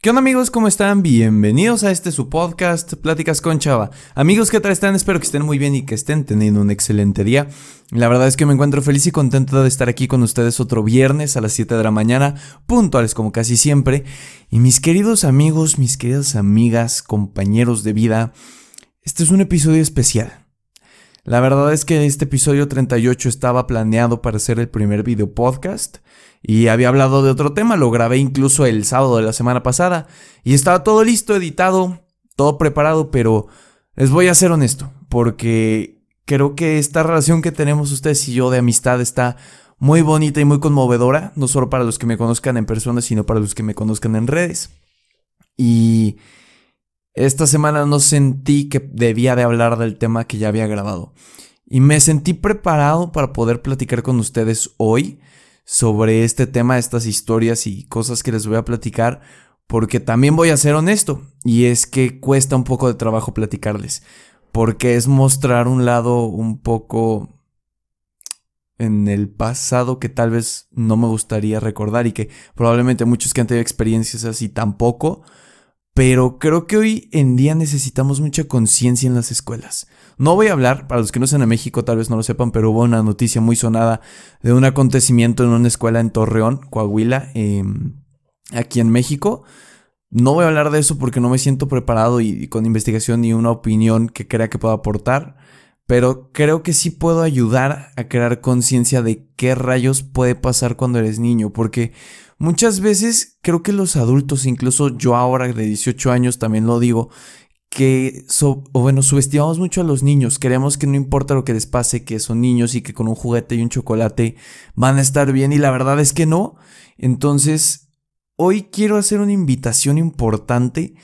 ¿Qué onda amigos? ¿Cómo están? Bienvenidos a este su podcast, Pláticas con Chava. Amigos, ¿qué tal están? Espero que estén muy bien y que estén teniendo un excelente día. La verdad es que me encuentro feliz y contento de estar aquí con ustedes otro viernes a las 7 de la mañana, puntuales como casi siempre. Y mis queridos amigos, mis queridas amigas, compañeros de vida, este es un episodio especial. La verdad es que este episodio 38 estaba planeado para ser el primer video podcast y había hablado de otro tema, lo grabé incluso el sábado de la semana pasada y estaba todo listo, editado, todo preparado, pero les voy a ser honesto, porque creo que esta relación que tenemos ustedes y yo de amistad está muy bonita y muy conmovedora, no solo para los que me conozcan en persona, sino para los que me conozcan en redes. Y esta semana no sentí que debía de hablar del tema que ya había grabado. Y me sentí preparado para poder platicar con ustedes hoy sobre este tema, estas historias y cosas que les voy a platicar, porque también voy a ser honesto, y es que cuesta un poco de trabajo platicarles, porque es mostrar un lado un poco en el pasado que tal vez no me gustaría recordar y que probablemente muchos que han tenido experiencias así tampoco, pero creo que hoy en día necesitamos mucha conciencia en las escuelas. No voy a hablar, para los que no sean de México tal vez no lo sepan, pero hubo una noticia muy sonada de un acontecimiento en una escuela en Torreón, Coahuila, em, aquí en México. No voy a hablar de eso porque no me siento preparado y, con investigación ni una opinión que crea que pueda aportar, pero creo que sí puedo ayudar a crear conciencia de qué rayos puede pasar cuando eres niño, porque muchas veces creo que los adultos, incluso yo ahora de 18 años también lo digo, que, o bueno, subestimamos mucho a los niños. Queremos que no importa lo que les pase, que son niños y que con un juguete y un chocolate van a estar bien y la verdad es que no. Entonces, hoy quiero hacer una invitación importante,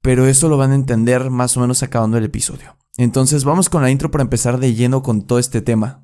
pero eso lo van a entender más o menos acabando el episodio. Entonces, vamos con la intro para empezar de lleno con todo este tema.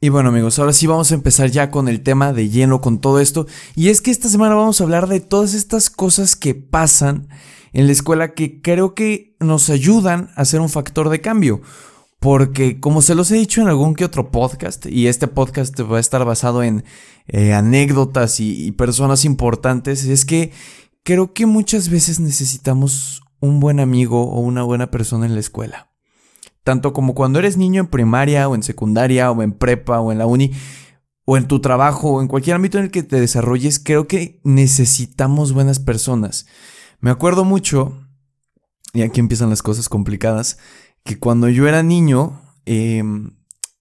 Y bueno amigos, ahora sí vamos a empezar ya con el tema de lleno con todo esto. Y es que esta semana vamos a hablar de todas estas cosas que pasan en la escuela que creo que nos ayudan a ser un factor de cambio. Porque como se los he dicho en algún que otro podcast, y este podcast va a estar basado en eh, anécdotas y personas importantes, es que creo que muchas veces necesitamos un buen amigo o una buena persona en la escuela tanto como cuando eres niño en primaria o en secundaria o en prepa o en la uni o en tu trabajo o en cualquier ámbito en el que te desarrolles, creo que necesitamos buenas personas. Me acuerdo mucho, y aquí empiezan las cosas complicadas, que cuando yo era niño, em,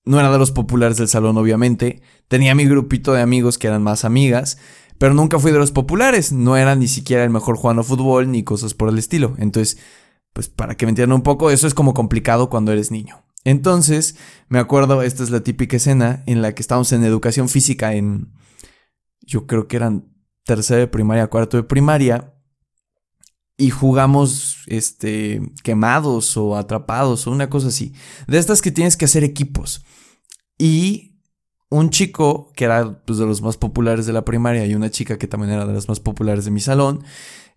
no era de los populares del salón, obviamente, tenía mi grupito de amigos que eran más amigas, pero nunca fui de los populares, no era ni siquiera el mejor jugando fútbol ni cosas por el estilo. Entonces, pues para que me entiendan un poco, eso es como complicado cuando eres niño. Entonces, me acuerdo, esta es la típica escena en la que estábamos en educación física en, yo creo que eran tercera de primaria, cuarto de primaria, y jugamos, este, quemados o atrapados o una cosa así. De estas que tienes que hacer equipos. Y un chico que era pues, de los más populares de la primaria y una chica que también era de las más populares de mi salón,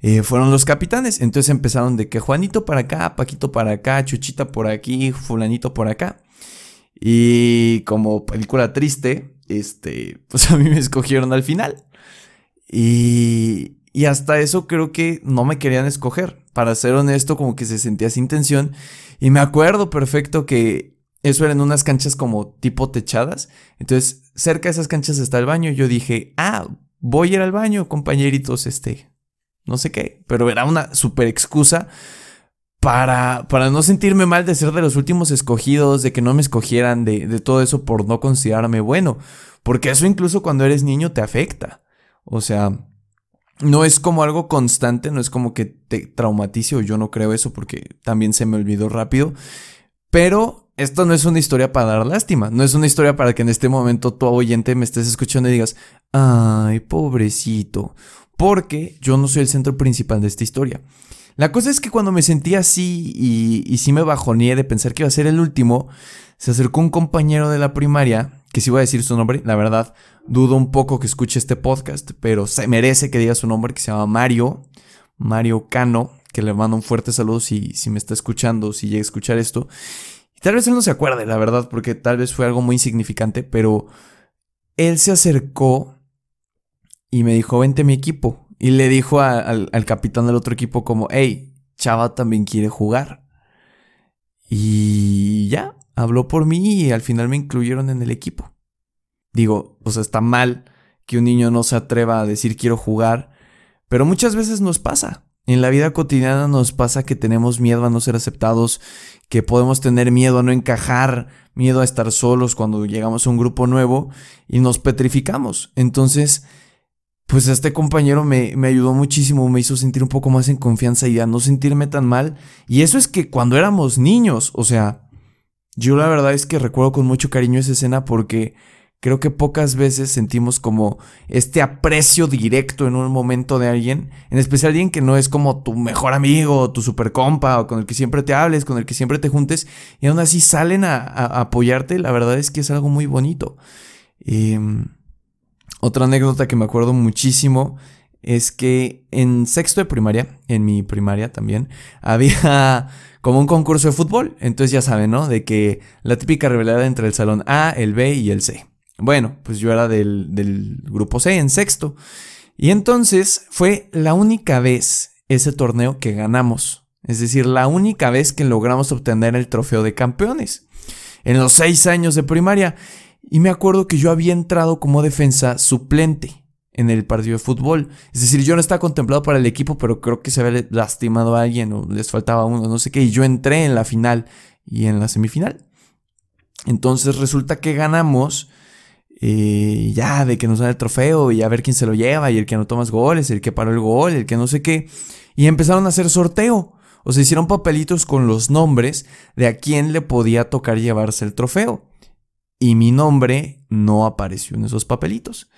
eh, fueron los capitanes. Entonces empezaron de que Juanito para acá, Paquito para acá, Chuchita por aquí, Fulanito por acá. Y como película triste, este, pues a mí me escogieron al final. Y, y hasta eso creo que no me querían escoger. Para ser honesto, como que se sentía sin tensión. Y me acuerdo perfecto que eso era en unas canchas como tipo techadas. Entonces, cerca de esas canchas está el baño. Yo dije, ah, voy a ir al baño, compañeritos, este, no sé qué, pero era una super excusa para, para no sentirme mal de ser de los últimos escogidos, de que no me escogieran, de, de todo eso por no considerarme bueno, porque eso incluso cuando eres niño te afecta. O sea, no es como algo constante, no es como que te traumatice o yo no creo eso porque también se me olvidó rápido, pero esto no es una historia para dar lástima, no es una historia para que en este momento tu oyente me estés escuchando y digas, ay, pobrecito, porque yo no soy el centro principal de esta historia. La cosa es que cuando me sentí así y, y sí me bajoneé de pensar que iba a ser el último, se acercó un compañero de la primaria, que si voy a decir su nombre, la verdad, dudo un poco que escuche este podcast, pero se merece que diga su nombre, que se llama Mario, Mario Cano, que le mando un fuerte saludo si, si me está escuchando, si llega a escuchar esto. Tal vez él no se acuerde, la verdad, porque tal vez fue algo muy insignificante, pero él se acercó y me dijo, vente mi equipo. Y le dijo al, capitán del otro equipo como, hey, Chava también quiere jugar. Y ya, habló por mí y al final me incluyeron en el equipo. Digo, o sea, está mal que un niño no se atreva a decir quiero jugar, pero muchas veces nos pasa. En la vida cotidiana nos pasa que tenemos miedo a no ser aceptados, que podemos tener miedo a no encajar, miedo a estar solos cuando llegamos a un grupo nuevo y nos petrificamos. Entonces, pues este compañero me, me, ayudó muchísimo, me hizo sentir un poco más en confianza y a no sentirme tan mal. Y eso es que cuando éramos niños, o sea, yo la verdad es que recuerdo con mucho cariño esa escena porque creo que pocas veces sentimos como este aprecio directo en un momento de alguien, en especial alguien que no es como tu mejor amigo, tu super compa, o con el que siempre te hables, con el que siempre te juntes, y aún así salen a, apoyarte, la verdad es que es algo muy bonito. Eh, otra anécdota que me acuerdo muchísimo es que en sexto de primaria, en mi primaria también, había como un concurso de fútbol. Entonces ya saben, ¿no? De que la típica rivalidad entre el salón A, el B y el C. Bueno, pues yo era del, grupo C en sexto. Y entonces fue la única vez ese torneo que ganamos. Es decir, la única vez que logramos obtener el trofeo de campeones. En los seis años de primaria. Y me acuerdo que yo había entrado como defensa suplente en el partido de fútbol. Es decir, yo no estaba contemplado para el equipo, pero creo que se había lastimado a alguien o les faltaba uno, no sé qué. Y yo entré en la final y en la semifinal. Entonces resulta que ganamos. Eh, ya de que nos dan el trofeo y a ver quién se lo lleva y el que no más goles, el que paró el gol, el que no sé qué. Y empezaron a hacer sorteo. O sea, hicieron papelitos con los nombres de a quién le podía tocar llevarse el trofeo y mi nombre no apareció en esos papelitos.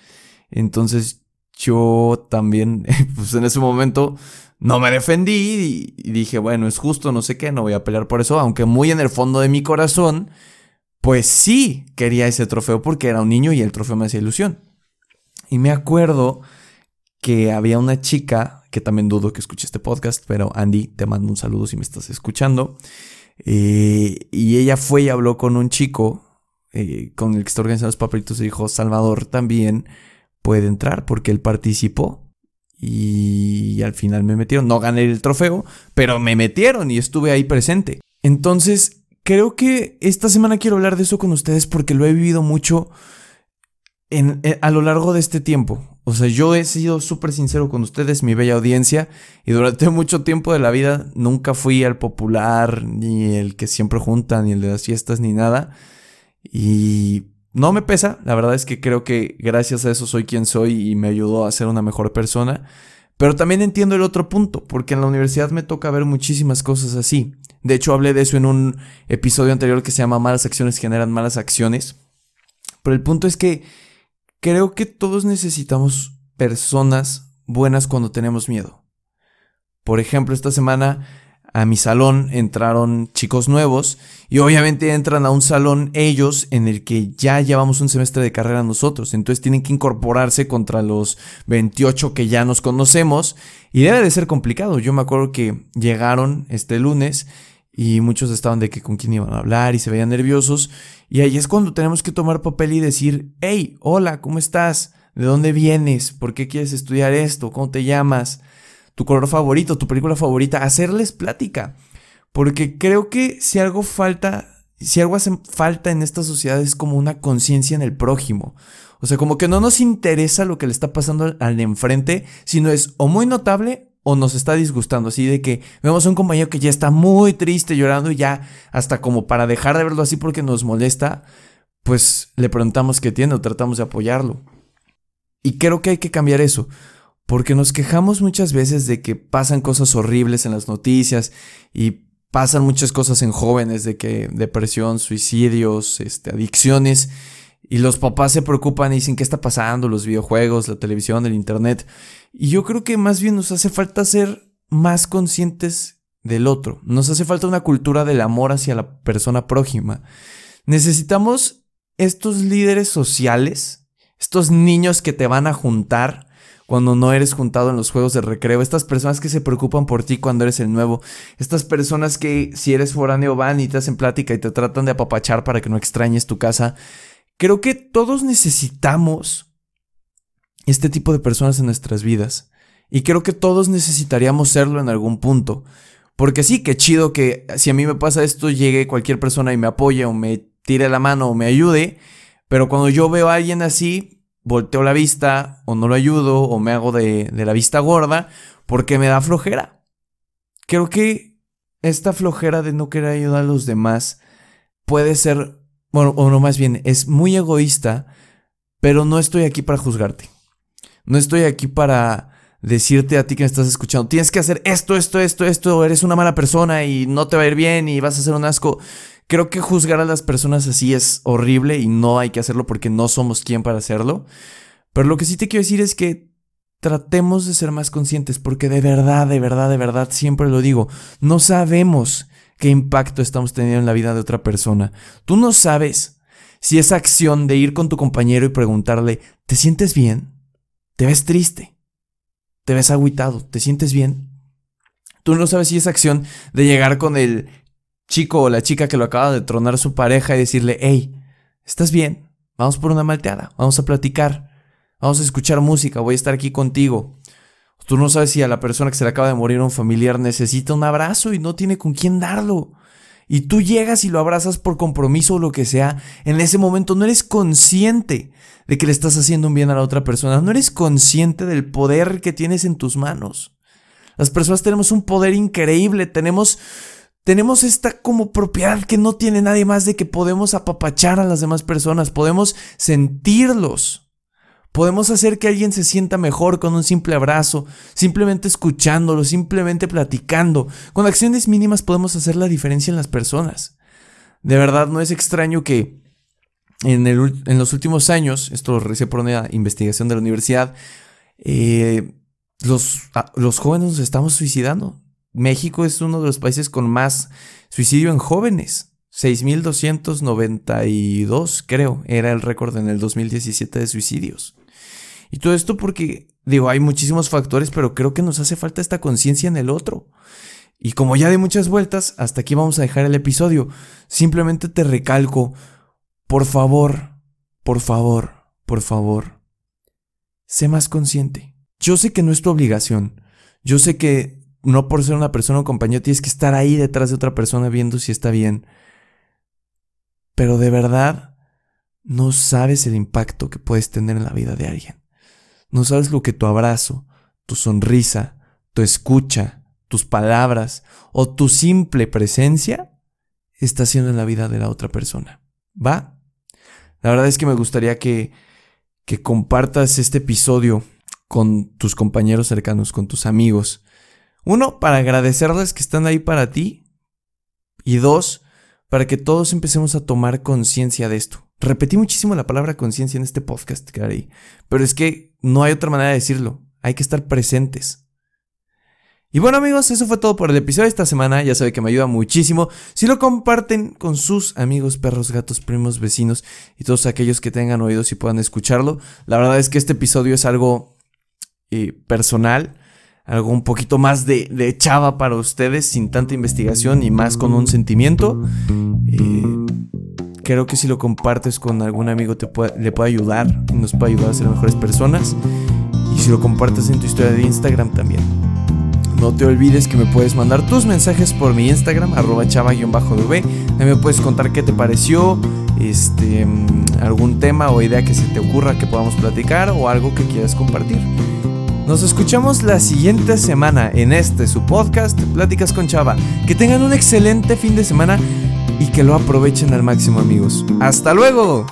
Entonces yo también, pues en ese momento no me defendí y, dije, bueno, es justo, no sé qué, no voy a pelear por eso, aunque muy en el fondo de mi corazón, pues sí quería ese trofeo porque era un niño y el trofeo me hacía ilusión. Y me acuerdo que había una chica, que también dudo que escuche este podcast, pero Andy, te mando un saludo si me estás escuchando. Eh, y ella fue y habló con un chico eh, con el que está organizando los papelitos y dijo, Salvador también puede entrar porque él participó. Y al final me metieron. No gané el trofeo, pero me metieron y estuve ahí presente. Entonces, creo que esta semana quiero hablar de eso con ustedes porque lo he vivido mucho en, eh, a lo largo de este tiempo. O sea, yo he sido súper sincero con ustedes, mi bella audiencia, y durante mucho tiempo de la vida nunca fui al popular, ni el que siempre junta, ni el de las fiestas, ni nada. Y no me pesa, la verdad es que creo que gracias a eso soy quien soy y me ayudó a ser una mejor persona. Pero también entiendo el otro punto, porque en la universidad me toca ver muchísimas cosas así. De hecho, hablé de eso en un episodio anterior que se llama Malas acciones generan malas acciones. Pero el punto es que creo que todos necesitamos personas buenas cuando tenemos miedo. Por ejemplo, esta semana a mi salón entraron chicos nuevos y obviamente entran a un salón ellos en el que ya llevamos un semestre de carrera nosotros, entonces tienen que incorporarse contra los 28 que ya nos conocemos y debe de ser complicado. Yo me acuerdo que llegaron este lunes y muchos estaban de que con quién iban a hablar y se veían nerviosos y ahí es cuando tenemos que tomar papel y decir, hey, hola, ¿cómo estás? ¿De dónde vienes? ¿Por qué quieres estudiar esto? ¿Cómo te llamas? tu color favorito, tu película favorita, hacerles plática. Porque creo que si algo falta, si algo hace falta en esta sociedad es como una conciencia en el prójimo. O sea, como que no nos interesa lo que le está pasando al de enfrente, sino es o muy notable o nos está disgustando. Así de que vemos a un compañero que ya está muy triste, llorando y ya hasta como para dejar de verlo así porque nos molesta, pues le preguntamos qué tiene o tratamos de apoyarlo. Y creo que hay que cambiar eso. Porque nos quejamos muchas veces de que pasan cosas horribles en las noticias y pasan muchas cosas en jóvenes de que depresión, suicidios, este, adicciones. Y los papás se preocupan y dicen qué está pasando, los videojuegos, la televisión, el internet. Y yo creo que más bien nos hace falta ser más conscientes del otro. Nos hace falta una cultura del amor hacia la persona prójima. Necesitamos estos líderes sociales, estos niños que te van a juntar cuando no eres juntado en los juegos de recreo, estas personas que se preocupan por ti cuando eres el nuevo, estas personas que si eres foráneo van y te hacen plática y te tratan de apapachar para que no extrañes tu casa. Creo que todos necesitamos este tipo de personas en nuestras vidas. Y creo que todos necesitaríamos serlo en algún punto. Porque sí, qué chido que si a mí me pasa esto, llegue cualquier persona y me apoye o me tire la mano o me ayude. Pero cuando yo veo a alguien así, volteo la vista o no lo ayudo o me hago de, de la vista gorda porque me da flojera. Creo que esta flojera de no querer ayudar a los demás puede ser, bueno, o no más bien, es muy egoísta, pero no estoy aquí para juzgarte. No estoy aquí para decirte a ti que me estás escuchando, tienes que hacer esto, esto, esto, esto, eres una mala persona y no te va a ir bien y vas a ser un asco. Creo que juzgar a las personas así es horrible y no hay que hacerlo porque no somos quien para hacerlo. Pero lo que sí te quiero decir es que tratemos de ser más conscientes porque de verdad, de verdad, de verdad, siempre lo digo, no sabemos qué impacto estamos teniendo en la vida de otra persona. Tú no sabes si esa acción de ir con tu compañero y preguntarle, ¿te sientes bien? ¿Te ves triste? te ves agüitado, te sientes bien. Tú no sabes si esa acción de llegar con el chico o la chica que lo acaba de tronar su pareja y decirle, hey, ¿estás bien? Vamos por una malteada, vamos a platicar, vamos a escuchar música, voy a estar aquí contigo. Tú no sabes si a la persona que se le acaba de morir un familiar necesita un abrazo y no tiene con quién darlo. Y tú llegas y lo abrazas por compromiso o lo que sea, en ese momento no eres consciente de que le estás haciendo un bien a la otra persona. No eres consciente del poder que tienes en tus manos. Las personas tenemos un poder increíble, tenemos tenemos esta como propiedad que no tiene nadie más de que podemos apapachar a las demás personas, podemos sentirlos. Podemos hacer que alguien se sienta mejor con un simple abrazo, simplemente escuchándolo, simplemente platicando. Con acciones mínimas podemos hacer la diferencia en las personas. De verdad, no es extraño que en, los últimos años, esto lo recé por una investigación de la universidad, eh, los, los jóvenes nos estamos suicidando. México es uno de los países con más suicidio en jóvenes. 6.292, creo, era el récord en el 2017 de suicidios. Y todo esto porque, digo, hay muchísimos factores, pero creo que nos hace falta esta conciencia en el otro. Y como ya de muchas vueltas, hasta aquí vamos a dejar el episodio. Simplemente te recalco, por favor, por favor, por favor, sé más consciente. Yo sé que no es tu obligación. Yo sé que no por ser una persona o compañero tienes que estar ahí detrás de otra persona viendo si está bien. Pero de verdad, no sabes el impacto que puedes tener en la vida de alguien. No sabes lo que tu abrazo, tu sonrisa, tu escucha, tus palabras o tu simple presencia está haciendo en la vida de la otra persona. ¿Va? La verdad es que me gustaría que, que compartas este episodio con tus compañeros cercanos, con tus amigos. Uno, para agradecerles que están ahí para ti. Y dos, para que todos empecemos a tomar conciencia de esto. Repetí muchísimo la palabra conciencia en este podcast, pero es que no hay otra manera de decirlo. Hay que estar presentes. Y bueno amigos, eso fue todo por el episodio de esta semana. Ya saben que me ayuda muchísimo si lo comparten con sus amigos, perros, gatos, primos, vecinos y todos aquellos que tengan oídos y puedan escucharlo. La verdad es que este episodio es algo eh, personal, algo un poquito más de, de, chava para ustedes, sin tanta investigación y más con un sentimiento. Eh, creo que si lo compartes con algún amigo te le puede ayudar nos puede ayudar a ser mejores personas. Y si lo compartes en tu historia de Instagram también. No te olvides que me puedes mandar tus mensajes por mi Instagram, arroba chava-v. También me puedes contar qué te pareció, este, mm, algún tema o idea que se te ocurra que podamos platicar o algo que quieras compartir. Nos escuchamos la siguiente semana en este su podcast, Pláticas con Chava. Que tengan un excelente fin de semana y que lo aprovechen al máximo amigos. ¡Hasta luego!